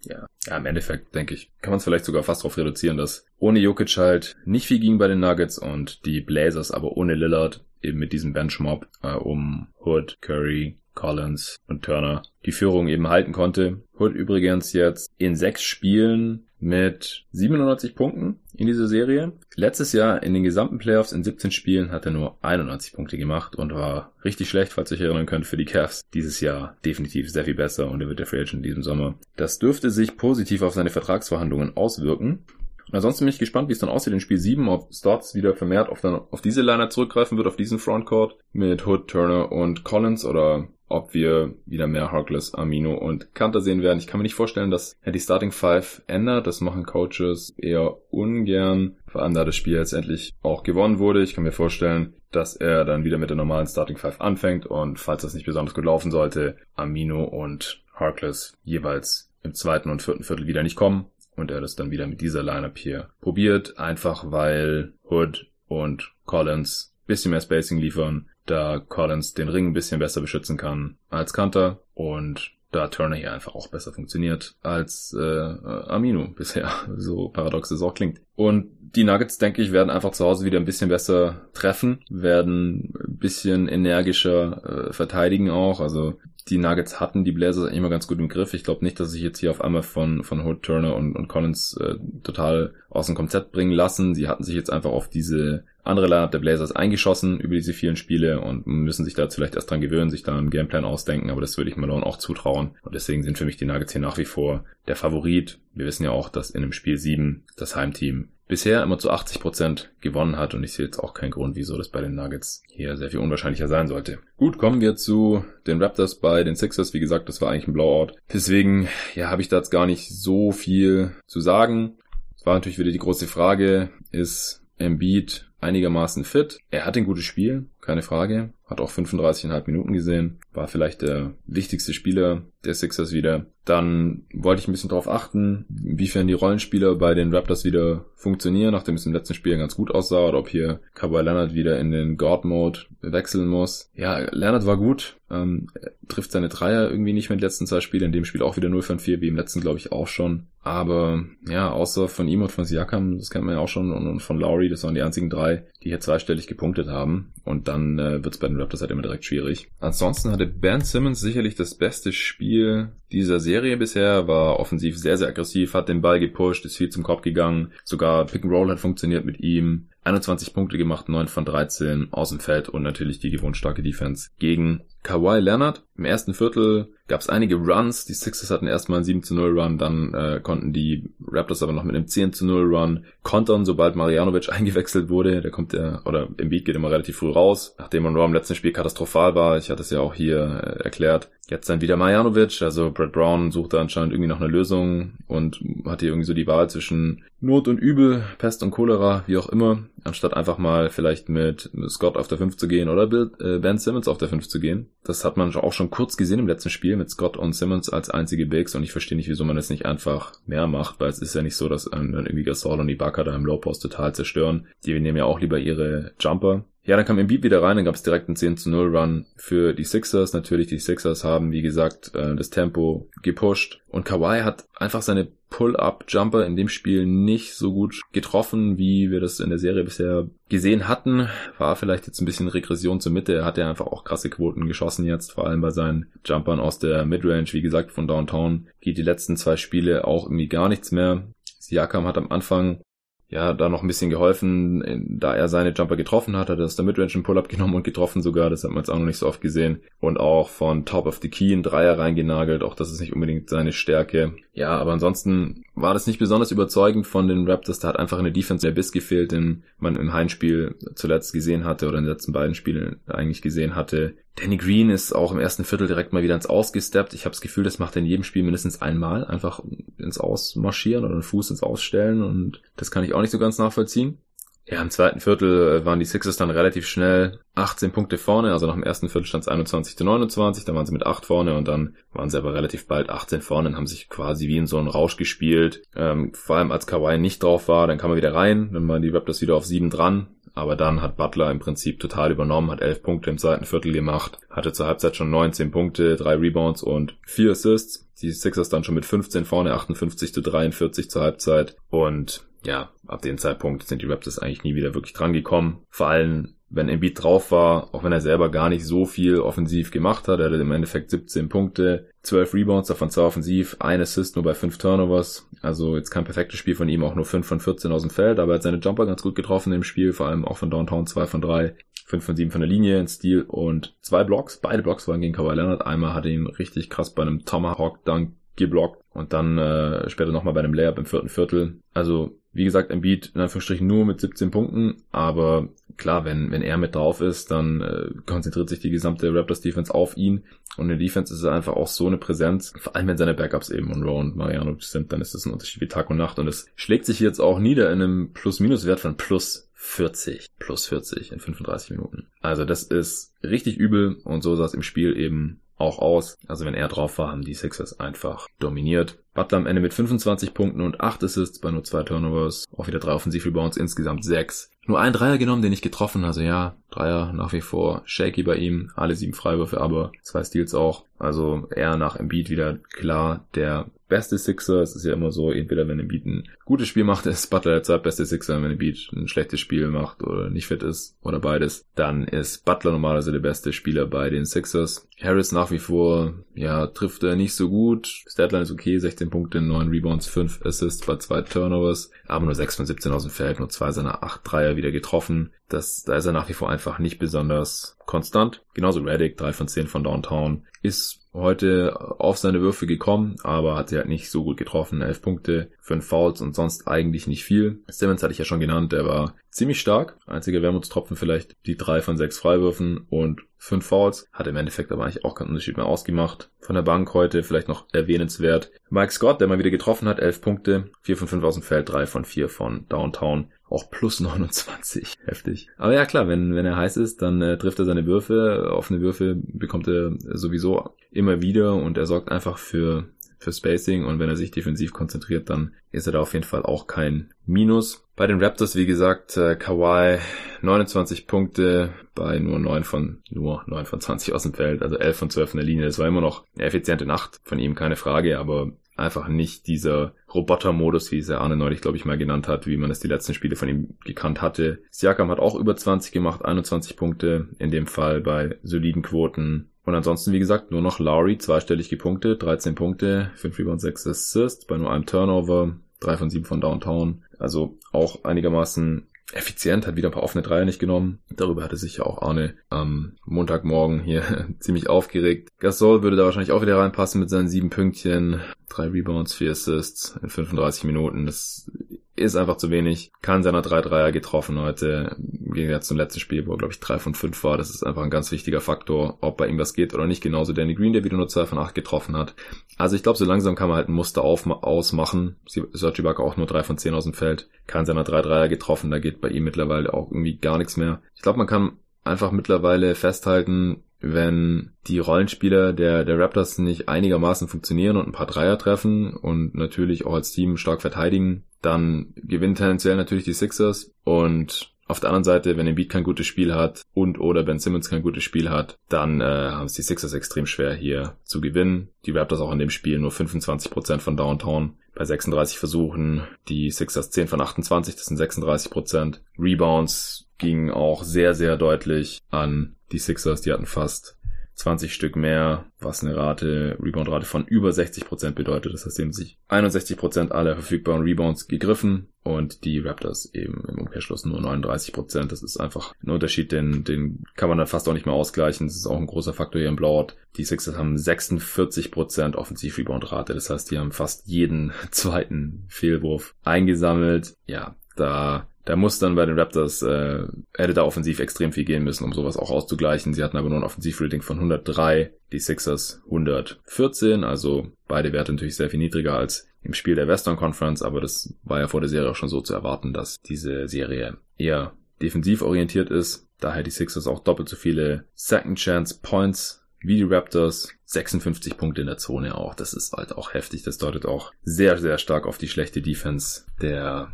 Ja, ja, im Endeffekt, denke ich, kann man es vielleicht sogar fast darauf reduzieren, dass ohne Jokic halt nicht viel ging bei den Nuggets und die Blazers aber ohne Lillard eben mit diesem Benchmob äh, um Hood, Curry, Collins und Turner die Führung eben halten konnte. Hood übrigens jetzt in sechs Spielen mit 97 Punkten in dieser Serie. Letztes Jahr in den gesamten Playoffs in 17 Spielen hat er nur 91 Punkte gemacht und war richtig schlecht, falls ihr euch erinnern könnt, für die Cavs. Dieses Jahr definitiv sehr viel besser und er wird der Free Agent in diesem Sommer. Das dürfte sich positiv auf seine Vertragsverhandlungen auswirken. Und ansonsten bin ich gespannt, wie es dann aussieht in Spiel 7, ob Stotts wieder vermehrt auf, dann, auf diese Liner zurückgreifen wird, auf diesen Frontcourt mit Hood, Turner und Collins oder ob wir wieder mehr Harkless, Amino und Kanter sehen werden. Ich kann mir nicht vorstellen, dass er die Starting Five ändert. Das machen Coaches eher ungern. Vor allem da das Spiel jetzt endlich auch gewonnen wurde. Ich kann mir vorstellen, dass er dann wieder mit der normalen Starting Five anfängt und falls das nicht besonders gut laufen sollte, Amino und Harkless jeweils im zweiten und vierten Viertel wieder nicht kommen und er das dann wieder mit dieser Lineup hier probiert, einfach weil Hood und Collins bisschen mehr Spacing liefern, da Collins den Ring ein bisschen besser beschützen kann als Kanter und da Turner hier einfach auch besser funktioniert als äh, Amino bisher, so paradox es auch klingt. Und die Nuggets, denke ich, werden einfach zu Hause wieder ein bisschen besser treffen, werden ein bisschen energischer äh, verteidigen auch. Also die Nuggets hatten die Blazers eigentlich immer ganz gut im Griff. Ich glaube nicht, dass sich jetzt hier auf einmal von, von Hood, Turner und, und Collins äh, total aus dem Konzept bringen lassen. Sie hatten sich jetzt einfach auf diese andere Lineup der Blazers eingeschossen über diese vielen Spiele und müssen sich da vielleicht erst dran gewöhnen, sich da einen Gameplan ausdenken, aber das würde ich Malone auch zutrauen. Und deswegen sind für mich die Nuggets hier nach wie vor der Favorit. Wir wissen ja auch, dass in einem Spiel 7 das Heimteam bisher immer zu 80 Prozent gewonnen hat und ich sehe jetzt auch keinen Grund, wieso das bei den Nuggets hier sehr viel unwahrscheinlicher sein sollte. Gut, kommen wir zu den Raptors bei den Sixers. Wie gesagt, das war eigentlich ein Blowout. Deswegen, ja, habe ich da jetzt gar nicht so viel zu sagen. Es war natürlich wieder die große Frage, ist Embiid einigermaßen fit. Er hat ein gutes Spiel, keine Frage. Hat auch 35,5 Minuten gesehen. War vielleicht der wichtigste Spieler der Sixers wieder. Dann wollte ich ein bisschen darauf achten, inwiefern die Rollenspieler bei den Raptors wieder funktionieren, nachdem es im letzten Spiel ganz gut aussah, oder ob hier Kawhi Leonard wieder in den God-Mode wechseln muss. Ja, Leonard war gut, ähm, trifft seine Dreier irgendwie nicht mehr in den letzten zwei Spielen, in dem Spiel auch wieder 0 von 4, wie im letzten glaube ich auch schon. Aber ja, außer von ihm und von Siakam, das kennt man ja auch schon, und, von Lowry, das waren die einzigen drei, die hier zweistellig gepunktet haben. Und dann äh, wird es bei den Raptors halt immer direkt schwierig. Ansonsten hatte Ben Simmons sicherlich das beste Spiel dieser Serie bisher, war offensiv sehr, sehr aggressiv, hat den Ball gepusht, ist viel zum Korb gegangen, sogar Pick and Roll hat funktioniert mit ihm. 21 Punkte gemacht, 9 von 13 aus dem Feld und natürlich die gewohnt starke Defense gegen Kawhi Leonard. Im ersten Viertel gab es einige Runs. Die Sixers hatten erstmal einen 7 zu 0 Run, dann äh, konnten die Raptors aber noch mit einem 10 zu 0 Run kontern, sobald Marianovic eingewechselt wurde. Der kommt ja, oder im Beat geht immer relativ früh raus, nachdem Monroe im letzten Spiel katastrophal war. Ich hatte es ja auch hier äh, erklärt. Jetzt dann wieder Marjanovic, also Brad Brown sucht da anscheinend irgendwie noch eine Lösung und hat hier irgendwie so die Wahl zwischen Not und Übel, Pest und Cholera, wie auch immer, anstatt einfach mal vielleicht mit Scott auf der 5 zu gehen oder Bill, äh, Ben Simmons auf der 5 zu gehen. Das hat man auch schon kurz gesehen im letzten Spiel mit Scott und Simmons als einzige Bigs und ich verstehe nicht, wieso man das nicht einfach mehr macht, weil es ist ja nicht so, dass dann irgendwie Gasol und Ibaka da im Low Post total zerstören. Die nehmen ja auch lieber ihre Jumper ja, dann kam Embiid wieder rein, dann gab es direkt einen 10 zu 0 Run für die Sixers. Natürlich, die Sixers haben, wie gesagt, äh, das Tempo gepusht. Und Kawhi hat einfach seine Pull-Up-Jumper in dem Spiel nicht so gut getroffen, wie wir das in der Serie bisher gesehen hatten. War vielleicht jetzt ein bisschen Regression zur Mitte. Er hat ja einfach auch krasse Quoten geschossen jetzt, vor allem bei seinen Jumpern aus der Midrange. Wie gesagt, von Downtown geht die letzten zwei Spiele auch irgendwie gar nichts mehr. Siakam hat am Anfang ja, da noch ein bisschen geholfen, da er seine Jumper getroffen hat, hat er das der Midrange einen Pull-Up genommen und getroffen sogar, das hat man jetzt auch noch nicht so oft gesehen. Und auch von Top of the Key ein Dreier reingenagelt, auch das ist nicht unbedingt seine Stärke. Ja, aber ansonsten war das nicht besonders überzeugend von den Raptors, da hat einfach eine Defense der Biss gefehlt, den man im Heimspiel zuletzt gesehen hatte oder in den letzten beiden Spielen eigentlich gesehen hatte. Danny Green ist auch im ersten Viertel direkt mal wieder ins Ausgesteppt. Ich habe das Gefühl, das macht er in jedem Spiel mindestens einmal. Einfach ins Ausmarschieren oder einen Fuß ins Ausstellen und das kann ich auch nicht so ganz nachvollziehen. Ja, im zweiten Viertel äh, waren die Sixers dann relativ schnell 18 Punkte vorne, also nach dem ersten Viertel stand es 21 zu 29, dann waren sie mit 8 vorne und dann waren sie aber relativ bald 18 vorne und haben sich quasi wie in so einen Rausch gespielt. Ähm, vor allem als Kawhi nicht drauf war, dann kam er wieder rein, dann waren die Raptors wieder auf 7 dran, aber dann hat Butler im Prinzip total übernommen, hat 11 Punkte im zweiten Viertel gemacht, hatte zur Halbzeit schon 19 Punkte, 3 Rebounds und 4 Assists. Die Sixers dann schon mit 15 vorne, 58 zu 43 zur Halbzeit. Und ja, ab dem Zeitpunkt sind die Raptors eigentlich nie wieder wirklich dran gekommen. Vor allem wenn Embiid drauf war, auch wenn er selber gar nicht so viel offensiv gemacht hat. Er hatte im Endeffekt 17 Punkte, 12 Rebounds, davon 2 offensiv, ein Assist nur bei 5 Turnovers. Also jetzt kein perfektes Spiel von ihm, auch nur 5 von 14 aus dem Feld, aber er hat seine Jumper ganz gut getroffen im Spiel, vor allem auch von Downtown 2 von 3, 5 von 7 von der Linie in Stil und zwei Blocks. Beide Blocks waren gegen Kawhi Leonard. Einmal hat er ihn richtig krass bei einem Tomahawk Dunk geblockt und dann äh, später nochmal bei einem Layup im vierten Viertel. Also wie gesagt, Embiid in Anführungsstrichen nur mit 17 Punkten, aber klar, wenn, wenn er mit drauf ist, dann äh, konzentriert sich die gesamte Raptors Defense auf ihn und in der Defense ist er einfach auch so eine Präsenz, vor allem wenn seine Backups eben Monroe und Mariano sind, dann ist das ein Unterschied wie Tag und Nacht und es schlägt sich jetzt auch nieder in einem Plus-Minus-Wert von plus 40, plus 40 in 35 Minuten. Also das ist richtig übel und so sah es im Spiel eben auch aus. Also wenn er drauf war, haben die Sixers einfach dominiert. Butler am Ende mit 25 Punkten und 8 Assists bei nur 2 Turnovers. Auch wieder 3 Offensiv-Rebounds, insgesamt 6. Nur ein Dreier genommen, den ich getroffen. Also ja, Dreier nach wie vor shaky bei ihm. Alle sieben Freiwürfe, aber zwei Steals auch. Also er nach Embiid wieder klar der beste Sixer. Es ist ja immer so, entweder wenn Embiid ein gutes Spiel macht, ist Butler der zweitbeste Sixer. Wenn Embiid ein schlechtes Spiel macht oder nicht fit ist oder beides, dann ist Butler normalerweise der beste Spieler bei den Sixers. Harris nach wie vor, ja, trifft er nicht so gut. Statline ist okay, 16 Punkte, 9 Rebounds, 5 Assists bei 2 Turnovers, aber nur 6 von 17 aus dem Feld, nur 2 seiner 8 Dreier wieder getroffen. das, da ist er nach wie vor einfach nicht besonders konstant. Genauso Reddick, 3 von 10 von Downtown, ist heute auf seine Würfe gekommen, aber hat sie halt nicht so gut getroffen. 11 Punkte, 5 Fouls und sonst eigentlich nicht viel. Simmons hatte ich ja schon genannt, der war ziemlich stark. Einziger Wermutstropfen vielleicht die 3 von 6 Freiwürfen und 5 Fouls. Hat im Endeffekt aber eigentlich auch keinen Unterschied mehr ausgemacht. Von der Bank heute vielleicht noch erwähnenswert. Mike Scott, der mal wieder getroffen hat, 11 Punkte, 4 von 5 aus dem Feld, 3 von 4 von Downtown auch plus 29. Heftig. Aber ja klar, wenn, wenn er heiß ist, dann äh, trifft er seine Würfe. Offene Würfe bekommt er sowieso immer wieder und er sorgt einfach für, für Spacing und wenn er sich defensiv konzentriert, dann ist er da auf jeden Fall auch kein Minus. Bei den Raptors, wie gesagt, äh, Kawhi 29 Punkte bei nur 9 von, nur 9 von 20 aus dem Feld, also 11 von 12 in der Linie. Das war immer noch eine effiziente Nacht von ihm, keine Frage, aber einfach nicht dieser Roboter-Modus, wie es der Arne neulich, glaube ich, mal genannt hat, wie man es die letzten Spiele von ihm gekannt hatte. Siakam hat auch über 20 gemacht, 21 Punkte, in dem Fall bei soliden Quoten. Und ansonsten, wie gesagt, nur noch Lowry, zweistellig gepunktet, 13 Punkte, 5 Rebounds, 6 Assists, bei nur einem Turnover, 3 von 7 von Downtown. Also auch einigermaßen effizient, hat wieder ein paar offene Dreier nicht genommen. Darüber hatte sich ja auch Arne am Montagmorgen hier ziemlich aufgeregt. Gasol würde da wahrscheinlich auch wieder reinpassen mit seinen sieben Pünktchen. Drei Rebounds, vier Assists in 35 Minuten. Das ist einfach zu wenig. Kann seiner 3 Dreier getroffen heute. Im Gegensatz zum letzten Spiel, wo er, glaube ich, 3 von 5 war. Das ist einfach ein ganz wichtiger Faktor, ob bei ihm was geht oder nicht. Genauso Danny Green, der wieder nur 2 von 8 getroffen hat. Also ich glaube, so langsam kann man halt ein Muster auf, ausmachen. Serge Ibaka auch nur 3 von 10 aus dem Feld. Kann seiner 3 Dreier getroffen. Da geht bei ihm mittlerweile auch irgendwie gar nichts mehr. Ich glaube, man kann einfach mittlerweile festhalten, wenn die Rollenspieler der, der Raptors nicht einigermaßen funktionieren und ein paar Dreier treffen und natürlich auch als Team stark verteidigen, dann gewinnen tendenziell natürlich die Sixers und auf der anderen Seite, wenn Embiid kein gutes Spiel hat und oder Ben Simmons kein gutes Spiel hat, dann äh, haben es die Sixers extrem schwer hier zu gewinnen. Die Raptors auch in dem Spiel nur 25% von Downtown bei 36 Versuchen. Die Sixers 10 von 28, das sind 36%. Rebounds gingen auch sehr, sehr deutlich an die Sixers. Die hatten fast 20 Stück mehr, was eine Rate, Rebound-Rate von über 60% bedeutet. Das heißt, sie haben sich 61% aller verfügbaren Rebounds gegriffen und die Raptors eben im Umkehrschluss nur 39%. Das ist einfach ein Unterschied, den, den kann man dann fast auch nicht mehr ausgleichen. Das ist auch ein großer Faktor hier im Blowout. Die Sixers haben 46% Offensiv-Rebound-Rate. Das heißt, die haben fast jeden zweiten Fehlwurf eingesammelt. Ja, da da muss dann bei den Raptors, äh, hätte da offensiv extrem viel gehen müssen, um sowas auch auszugleichen. Sie hatten aber nur ein Offensivrating von 103, die Sixers 114, also beide Werte natürlich sehr viel niedriger als im Spiel der Western Conference, aber das war ja vor der Serie auch schon so zu erwarten, dass diese Serie eher defensiv orientiert ist. Daher die Sixers auch doppelt so viele Second Chance Points wie die Raptors. 56 Punkte in der Zone auch. Das ist halt auch heftig. Das deutet auch sehr, sehr stark auf die schlechte Defense der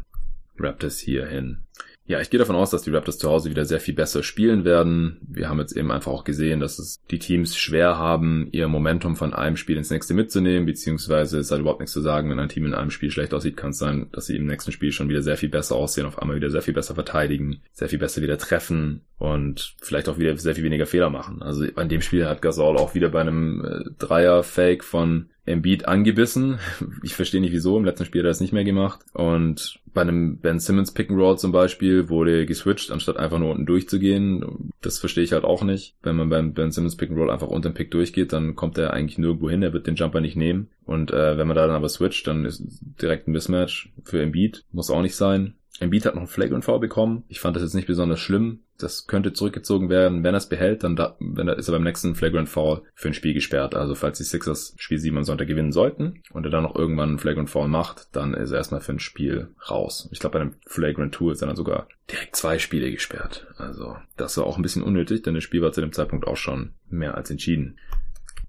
Raptors hier hin. Ja, ich gehe davon aus, dass die Raptors zu Hause wieder sehr viel besser spielen werden. Wir haben jetzt eben einfach auch gesehen, dass es die Teams schwer haben, ihr Momentum von einem Spiel ins nächste mitzunehmen, beziehungsweise es hat überhaupt nichts zu sagen, wenn ein Team in einem Spiel schlecht aussieht, kann es sein, dass sie im nächsten Spiel schon wieder sehr viel besser aussehen, auf einmal wieder sehr viel besser verteidigen, sehr viel besser wieder treffen und vielleicht auch wieder sehr viel weniger Fehler machen. Also an dem Spiel hat Gasol auch wieder bei einem äh, Dreier-Fake von Embiid angebissen. Ich verstehe nicht wieso. Im letzten Spiel hat er das nicht mehr gemacht. Und bei einem Ben Simmons Pick and Roll zum Beispiel wurde geswitcht, anstatt einfach nur unten durchzugehen. Das verstehe ich halt auch nicht. Wenn man beim Ben Simmons Pick and Roll einfach unter den Pick durchgeht, dann kommt er eigentlich nirgendwo hin. Er wird den Jumper nicht nehmen. Und äh, wenn man da dann aber switcht, dann ist direkt ein Mismatch für Embiid. Muss auch nicht sein. Embiid hat noch einen Flagrant Foul bekommen. Ich fand das jetzt nicht besonders schlimm. Das könnte zurückgezogen werden. Wenn er es behält, dann da, wenn er, ist er beim nächsten Flagrant Foul für ein Spiel gesperrt. Also falls die Sixers Spiel 7 am Sonntag gewinnen sollten und er dann noch irgendwann einen Flagrant Foul macht, dann ist er erstmal für ein Spiel raus. Ich glaube, bei einem Flagrant 2 ist er dann sogar direkt zwei Spiele gesperrt. Also das war auch ein bisschen unnötig, denn das Spiel war zu dem Zeitpunkt auch schon mehr als entschieden.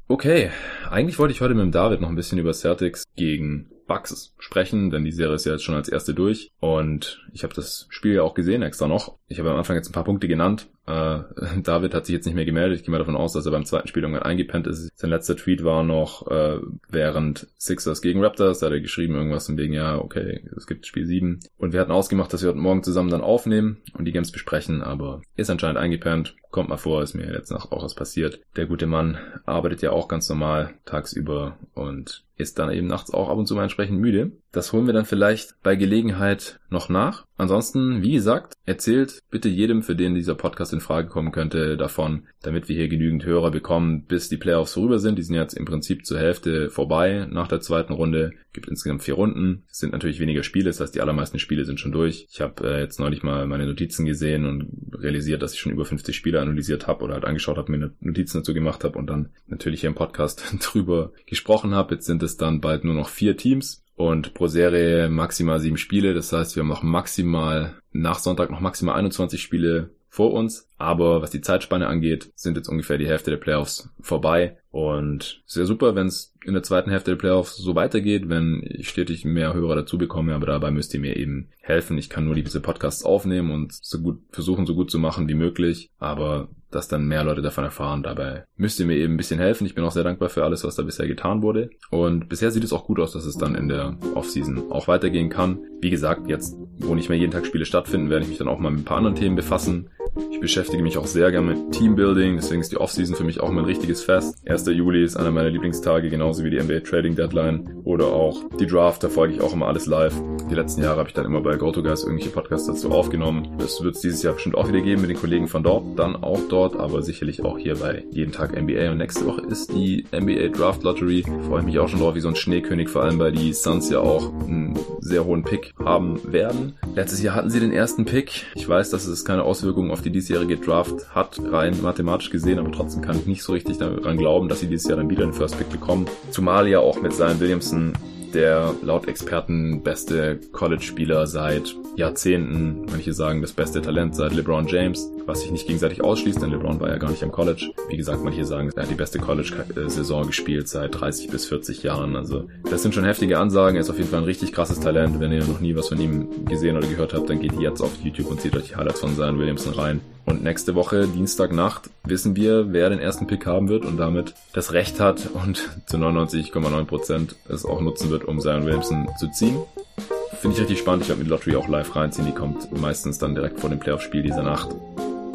Okay, eigentlich wollte ich heute mit dem David noch ein bisschen über Celtics gegen Bugs sprechen, denn die Serie ist ja jetzt schon als erste durch und ich habe das Spiel ja auch gesehen extra noch. Ich habe am Anfang jetzt ein paar Punkte genannt. Äh, David hat sich jetzt nicht mehr gemeldet. Ich gehe mal davon aus, dass er beim zweiten Spiel irgendwann eingepennt ist. Sein letzter Tweet war noch äh, während Sixers gegen Raptors. Da hat er geschrieben irgendwas von wegen, ja, okay, es gibt Spiel 7. Und wir hatten ausgemacht, dass wir heute Morgen zusammen dann aufnehmen und die Games besprechen, aber ist anscheinend eingepennt. Kommt mal vor, ist mir jetzt noch auch was passiert. Der gute Mann arbeitet ja auch ganz normal tagsüber und ist dann eben nachts auch ab und zu mal entsprechend müde. Das holen wir dann vielleicht bei Gelegenheit noch nach. Ansonsten, wie gesagt, erzählt bitte jedem, für den dieser Podcast in Frage kommen könnte, davon, damit wir hier genügend Hörer bekommen, bis die Playoffs vorüber sind. Die sind jetzt im Prinzip zur Hälfte vorbei nach der zweiten Runde. Gibt insgesamt vier Runden. Es sind natürlich weniger Spiele, das heißt, die allermeisten Spiele sind schon durch. Ich habe äh, jetzt neulich mal meine Notizen gesehen und realisiert, dass ich schon über 50 Spiele analysiert habe oder halt angeschaut habe, mir Notizen dazu gemacht habe und dann natürlich hier im Podcast drüber gesprochen habe. Jetzt sind es dann bald nur noch vier Teams und pro Serie maximal sieben Spiele. Das heißt, wir haben noch maximal nach Sonntag noch maximal 21 Spiele vor uns. Aber was die Zeitspanne angeht, sind jetzt ungefähr die Hälfte der Playoffs vorbei. Und sehr super, wenn es in der zweiten Hälfte der Playoffs so weitergeht, wenn ich stetig mehr Hörer dazu bekomme, aber dabei müsst ihr mir eben helfen. Ich kann nur diese Podcasts aufnehmen und so gut versuchen, so gut zu machen wie möglich. Aber dass dann mehr Leute davon erfahren. Dabei müsst ihr mir eben ein bisschen helfen. Ich bin auch sehr dankbar für alles, was da bisher getan wurde. Und bisher sieht es auch gut aus, dass es dann in der Offseason auch weitergehen kann. Wie gesagt, jetzt, wo nicht mehr jeden Tag Spiele stattfinden, werde ich mich dann auch mal mit ein paar anderen Themen befassen. Ich beschäftige mich auch sehr gerne mit Teambuilding, deswegen ist die Offseason für mich auch mein richtiges Fest. 1. Juli ist einer meiner Lieblingstage, genauso wie die NBA Trading Deadline oder auch die Draft, da folge ich auch immer alles live. Die letzten Jahre habe ich dann immer bei GoToGuys irgendwelche Podcasts dazu aufgenommen. Das wird es dieses Jahr bestimmt auch wieder geben mit den Kollegen von dort, dann auch dort, aber sicherlich auch hier bei Jeden Tag NBA. Und nächste Woche ist die NBA Draft Lottery. Freue ich mich auch schon drauf, wie so ein Schneekönig, vor allem weil die Suns ja auch einen sehr hohen Pick haben werden. Letztes Jahr hatten sie den ersten Pick. Ich weiß, dass es keine Auswirkungen auf die diesjährige Draft hat, rein mathematisch gesehen, aber trotzdem kann ich nicht so richtig daran glauben, dass sie dieses Jahr dann wieder den First Pick bekommen. Zumal ja auch mit Zion Williamson der laut Experten beste College-Spieler seit Jahrzehnten. Manche sagen das beste Talent seit LeBron James, was sich nicht gegenseitig ausschließt, denn LeBron war ja gar nicht am College. Wie gesagt, manche sagen, er hat die beste College-Saison gespielt seit 30 bis 40 Jahren. Also das sind schon heftige Ansagen. Er ist auf jeden Fall ein richtig krasses Talent. Wenn ihr noch nie was von ihm gesehen oder gehört habt, dann geht jetzt auf YouTube und zieht euch die Highlights von Zion Williamson rein. Und nächste Woche, Dienstagnacht, wissen wir, wer den ersten Pick haben wird und damit das Recht hat und zu 99,9% es auch nutzen wird, um Zion Williamson zu ziehen. Finde ich richtig spannend. Ich werde mir die Lottery auch live reinziehen. Die kommt meistens dann direkt vor dem Playoff-Spiel dieser Nacht.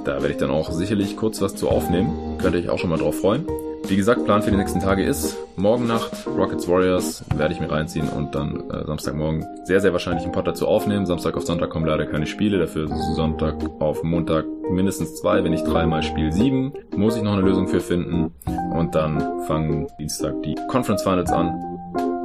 Da werde ich dann auch sicherlich kurz was zu aufnehmen. Könnt ihr euch auch schon mal drauf freuen. Wie gesagt, Plan für die nächsten Tage ist morgen Nacht Rockets Warriors werde ich mir reinziehen und dann äh, Samstagmorgen sehr, sehr wahrscheinlich einen Pod dazu aufnehmen. Samstag auf Sonntag kommen leider keine Spiele, dafür Sonntag auf Montag mindestens zwei, wenn nicht dreimal Spiel sieben. Muss ich noch eine Lösung für finden und dann fangen Dienstag die Conference Finals an.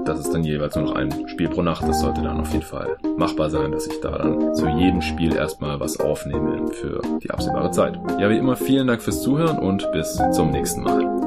Das ist dann jeweils nur noch ein Spiel pro Nacht. Das sollte dann auf jeden Fall machbar sein, dass ich da dann zu jedem Spiel erstmal was aufnehme für die absehbare Zeit. Ja, wie immer vielen Dank fürs Zuhören und bis zum nächsten Mal.